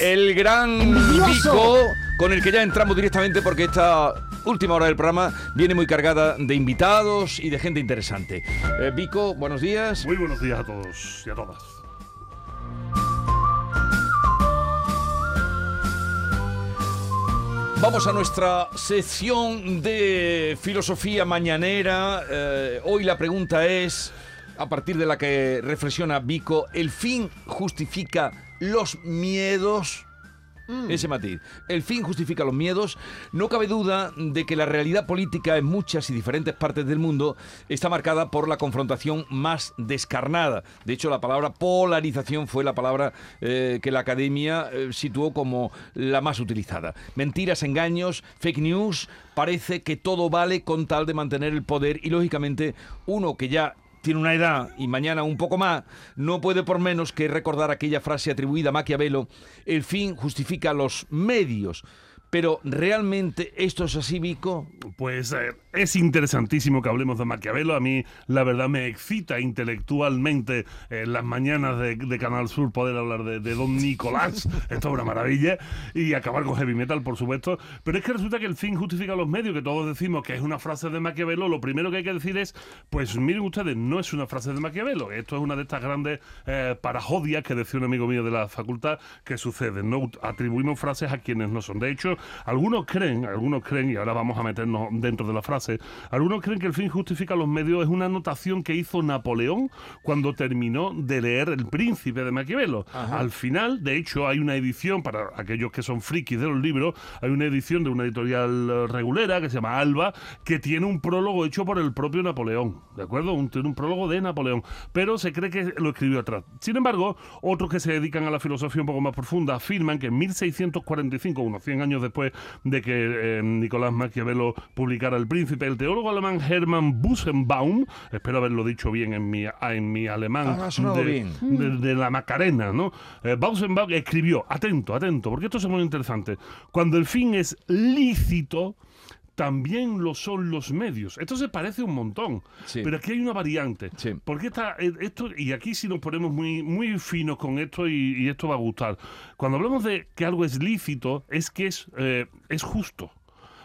El gran Vico, con el que ya entramos directamente porque esta última hora del programa viene muy cargada de invitados y de gente interesante. Eh, Vico, buenos días. Muy buenos días a todos y a todas. Vamos a nuestra sección de filosofía mañanera. Eh, hoy la pregunta es, a partir de la que reflexiona Vico, ¿el fin justifica los miedos? Ese matiz. El fin justifica los miedos. No cabe duda de que la realidad política en muchas y diferentes partes del mundo está marcada por la confrontación más descarnada. De hecho, la palabra polarización fue la palabra eh, que la academia eh, situó como la más utilizada. Mentiras, engaños, fake news. Parece que todo vale con tal de mantener el poder y, lógicamente, uno que ya tiene una edad y mañana un poco más, no puede por menos que recordar aquella frase atribuida a Maquiavelo, el fin justifica los medios. Pero ¿realmente esto es así, Vico? Pues eh, es interesantísimo que hablemos de Maquiavelo. A mí, la verdad, me excita intelectualmente en las mañanas de, Canal Sur poder hablar de, Don Nicolás. Esto es una maravilla. Y acabar con heavy metal, por supuesto. Pero es que resulta que el fin justifica los medios, que todos decimos que es una frase de Maquiavelo. Lo primero que hay que decir es, pues miren ustedes, no es una frase de Maquiavelo. Esto es una de estas grandes eh, parajodias que decía un amigo mío de la facultad que sucede. No atribuimos frases a quienes no son. De hecho, algunos creen, algunos creen, y ahora vamos a meternos dentro de la frase, algunos creen que el fin justifica los medios es una anotación que hizo Napoleón cuando terminó de leer El Príncipe de Maquiavelo. Al final, de hecho, hay una edición, para aquellos que son frikis de los libros, hay una edición de una editorial regulera que se llama Alba, que tiene un prólogo hecho por el propio Napoleón, ¿de acuerdo? Un, tiene un prólogo de Napoleón, pero se cree que lo escribió atrás. Sin embargo, otros que se dedican a la filosofía un poco más profunda afirman que en 1645, unos 100 años después de que eh, Nicolás Maquiavelo publicara El Príncipe. El teólogo alemán Hermann Busenbaum, espero haberlo dicho bien en mi, en mi alemán ah, de, la Macarena, ¿no? Eh, Busenbaum escribió, atento, atento, porque esto es muy interesante, cuando el fin es lícito, también lo son los medios. Esto se parece un montón, pero aquí hay una variante. Porque está, eh, esto, y aquí si nos ponemos muy, muy finos con esto y, esto va a gustar. Cuando hablamos de que algo es lícito, es que es, eh, es justo.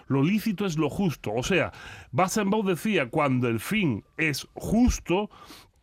Lo lícito es lo justo. O sea, Basenbaum decía, cuando el fin es justo,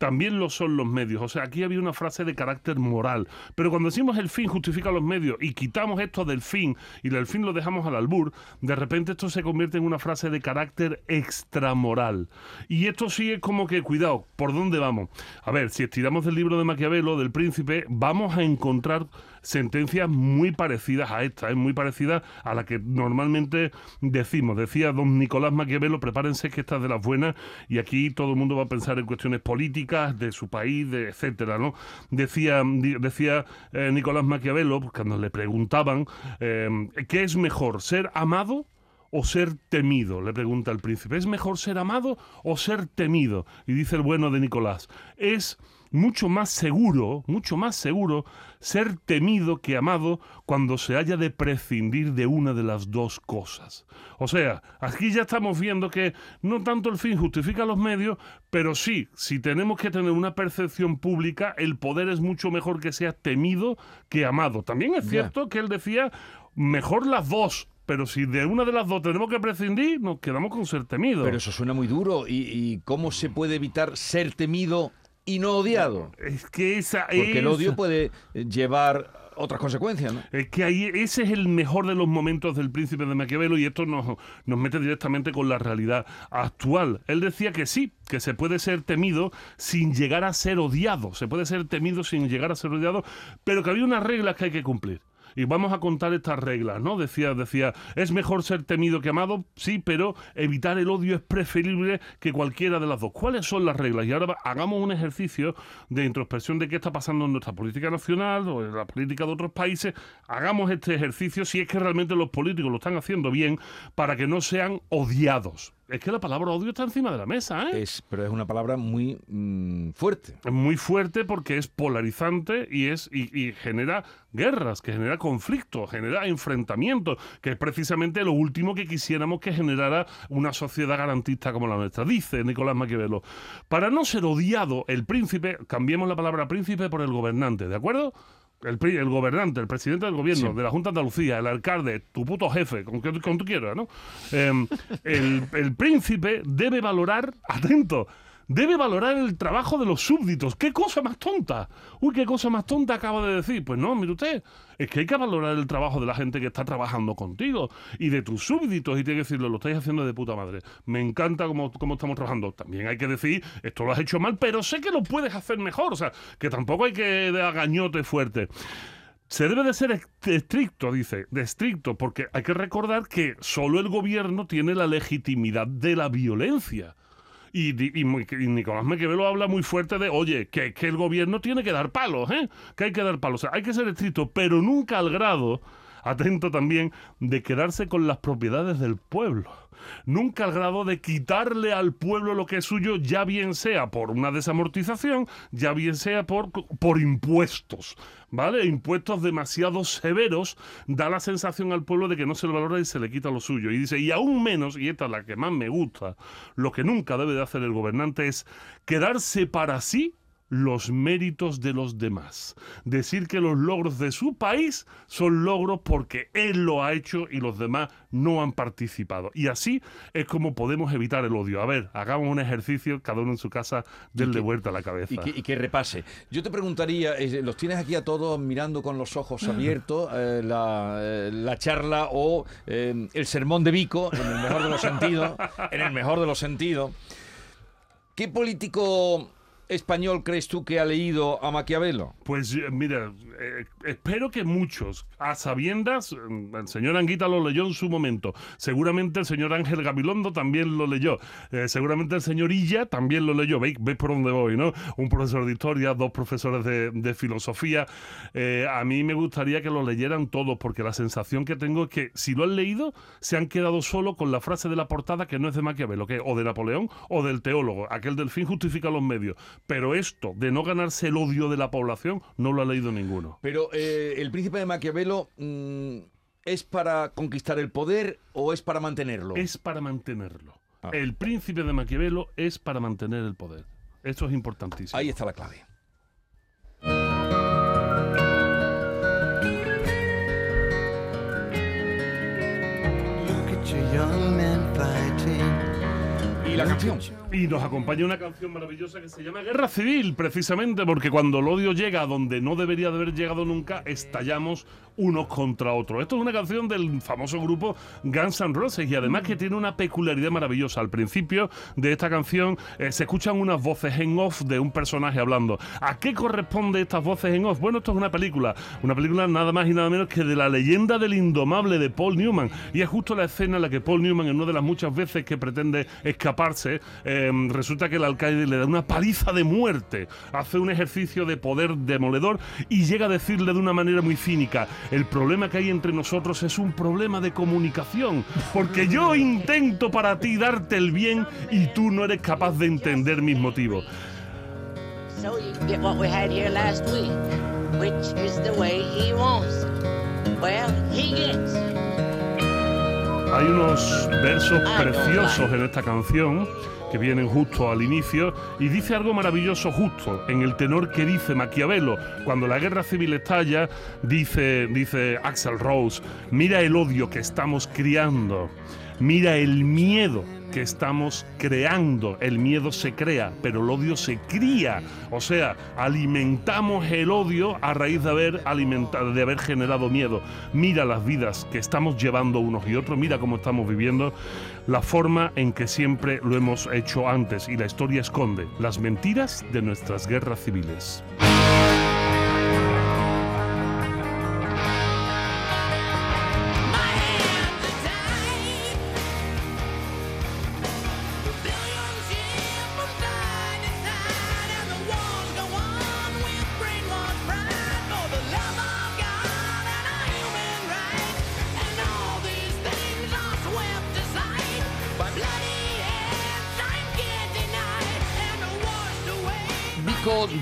también lo son los medios. O sea, aquí había una frase de carácter moral. Pero cuando decimos el fin justifica los medios y quitamos esto del fin y del fin lo dejamos al albur, de repente esto se convierte en una frase de carácter extramoral. Y esto sí es como que, cuidado, ¿por dónde vamos? A ver, si estiramos del libro de Maquiavelo, del príncipe, vamos a encontrar sentencias muy parecidas a esta, es muy parecida a la que normalmente decimos. Decía don Nicolás Maquiavelo, prepárense que esta es de las buenas y aquí todo el mundo va a pensar en cuestiones políticas de su país, etcétera, ¿no? Decía, decía eh, Nicolás Maquiavelo, pues, cuando le preguntaban eh, ¿qué es mejor, ser amado o ser temido? Le pregunta el príncipe. ¿Es mejor ser amado o ser temido? Y dice el bueno de Nicolás, es mucho más seguro, mucho más seguro ser temido que amado cuando se haya de prescindir de una de las dos cosas. O sea, aquí ya estamos viendo que no tanto el fin justifica los medios, pero sí, si tenemos que tener una percepción pública, el poder es mucho mejor que sea temido que amado. También es cierto que él decía, mejor las dos, pero si de una de las dos tenemos que prescindir, nos quedamos con ser temido. Pero eso suena muy duro. ¿Y, y cómo se puede evitar ser temido y no odiado. Es que esa Porque el odio puede llevar otras consecuencias, ¿no? Es que ahí ese es el mejor de los momentos del príncipe de Maquiavelo y esto nos, nos mete directamente con la realidad actual. Él decía que sí, que se puede ser temido sin llegar a ser odiado, se puede ser temido sin llegar a ser odiado, pero que había unas reglas que hay que cumplir y vamos a contar estas reglas, ¿no? Decía, decía, es mejor ser temido que amado, sí, pero evitar el odio es preferible que cualquiera de las dos. ¿Cuáles son las reglas? Y ahora hagamos un ejercicio de introspección de qué está pasando en nuestra política nacional o en la política de otros países. Hagamos este ejercicio si es que realmente los políticos lo están haciendo bien para que no sean odiados. Es que la palabra odio está encima de la mesa, ¿eh? Es, pero es una palabra muy mm, fuerte. Es muy fuerte porque es polarizante y es y, genera guerras, que genera conflictos, genera enfrentamientos, que es precisamente lo último que quisiéramos que generara una sociedad garantista como la nuestra. Dice Nicolás Maquiavelo, para no ser odiado el príncipe, cambiemos la palabra príncipe por el gobernante, ¿de acuerdo? El, el gobernante, el presidente del gobierno, Sí. de la Junta de Andalucía, el alcalde, tu puto jefe, con que con tú quieras, ¿no? Em, el, el príncipe debe valorar, atento, debe valorar el trabajo de los súbditos. ¿Qué cosa más tonta? Uy, qué cosa más tonta acaba de decir. Pues no, mire usted, es que hay que valorar el trabajo de la gente que está trabajando contigo y de tus súbditos y tiene que decirlo, lo estáis haciendo de puta madre. Me encanta cómo, cómo estamos trabajando. También hay que decir, esto lo has hecho mal, pero sé que lo puedes hacer mejor. O sea, que tampoco hay que de agañote fuerte. Se debe de ser est- estricto, dice, de estricto, porque hay que recordar que solo el gobierno tiene la legitimidad de la violencia. Y, y y Nicolás Mequevelo habla muy fuerte de, oye, que, que el gobierno tiene que dar palos, ¿eh? Que hay que dar palos. O sea, hay que ser estricto, pero nunca al grado, atento también, de quedarse con las propiedades del pueblo. Nunca al grado de quitarle al pueblo lo que es suyo, ya bien sea por una desamortización, ya bien sea por, por impuestos. ¿Vale? Impuestos demasiado severos da la sensación al pueblo de que no se le valora y se le quita lo suyo. Y dice, y aún menos, y esta es la que más me gusta, lo que nunca debe de hacer el gobernante es quedarse para sí los méritos de los demás. Decir que los logros de su país son logros porque él lo ha hecho y los demás no han participado. Y así es como podemos evitar el odio. A ver, hagamos un ejercicio, cada uno en su casa, denle que- vuelta a la cabeza. Y que, y que repase. Yo te preguntaría, eh, ¿los tienes aquí a todos mirando con los ojos abiertos eh, la, eh, la charla o eh, el sermón de Vico, en el mejor de los sentidos? En el mejor de los sentidos. ¿Qué político español crees tú que ha leído a Maquiavelo? Pues eh, mira, eh, espero que muchos, a sabiendas, mm, el señor Anguita lo leyó en su momento, seguramente el señor Ángel Gabilondo también lo leyó, eh, seguramente el señor Illa también lo leyó, veis, veis por dónde voy, ¿no? Un profesor de historia, dos profesores de, filosofía, a mí me gustaría que lo leyeran todos, porque la sensación que tengo es que si lo han leído, se han quedado solo con la frase de la portada que no es de Maquiavelo, que o de Napoleón o del teólogo, aquel del fin justifica los medios, pero esto de no ganarse el odio de la población no lo ha leído ninguno. Pero eh, el príncipe de Maquiavelo mm, es para conquistar el poder o es para mantenerlo. Es para mantenerlo. Ah. El príncipe de Maquiavelo es para mantener el poder. Esto es importantísimo. Ahí está la clave. Y nos acompaña una canción maravillosa que se llama Guerra Civil, precisamente porque cuando el odio llega a donde no debería de haber llegado nunca, estallamos unos contra otros. Esto es una canción del famoso grupo Guns N' Roses y además que tiene una peculiaridad maravillosa. Al principio de esta canción eh, se escuchan unas voces en off de un personaje hablando. ¿A qué corresponde estas voces en off? Bueno, esto es una película, una película nada más y nada menos que de la leyenda del indomable de Paul Newman. Y es justo la escena en la que Paul Newman, en una de las muchas veces que pretende escaparse, eh, resulta que el alcaide le da una paliza de muerte, hace un ejercicio de poder demoledor y llega a decirle de una manera muy cínica, el problema que hay entre nosotros es un problema de comunicación, porque yo intento para ti darte el bien y tú no eres capaz de entender mis motivos. So. Hay unos versos Ah, preciosos en esta canción que vienen justo al inicio y dice algo maravilloso justo en el tenor que dice Maquiavelo. Cuando la guerra civil estalla, dice, dice Axel Rose, mira el odio que estamos criando, mira el miedo que estamos creando. El miedo se crea, pero el odio se cría. O sea, alimentamos el odio a raíz de haber alimentado, de haber generado miedo. Mira las vidas que estamos llevando unos y otros, mira cómo estamos viviendo, la forma en que siempre lo hemos hecho antes. Y la historia esconde las mentiras de nuestras guerras civiles.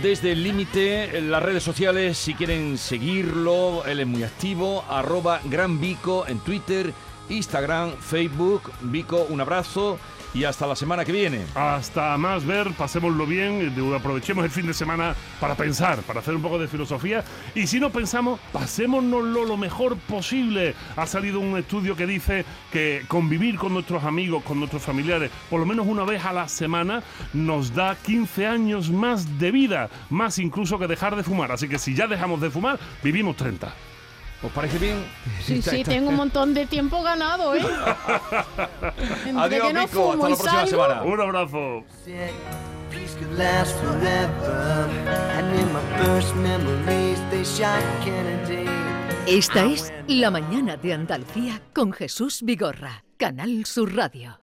Desde el límite, en las redes sociales, si quieren seguirlo, él es muy activo, arroba Gran Vico en Twitter, Instagram, Facebook. Vico, un abrazo y hasta la semana que viene. Hasta más ver, pasémoslo bien, eh, aprovechemos el fin de semana para pensar, para hacer un poco de filosofía. Y si no pensamos, pasémonoslo lo mejor posible. Ha salido un estudio que dice que convivir con nuestros amigos, con nuestros familiares, por lo menos una vez a la semana, nos da 15 años más de vida, más incluso que dejar de fumar. Así que si ya dejamos de fumar, vivimos 30. ¿Os parece bien? Sí, Está- sí, está- tengo un montón de tiempo ganado, ¿eh? Entre Adiós, que no Vico, fumo hasta la próxima salgo, semana. Un abrazo. said peace could last forever. And in my first memories, they shot Kennedy. Esta es La Mañana de Andalucía con Jesús Vigorra, Canal Sur Radio.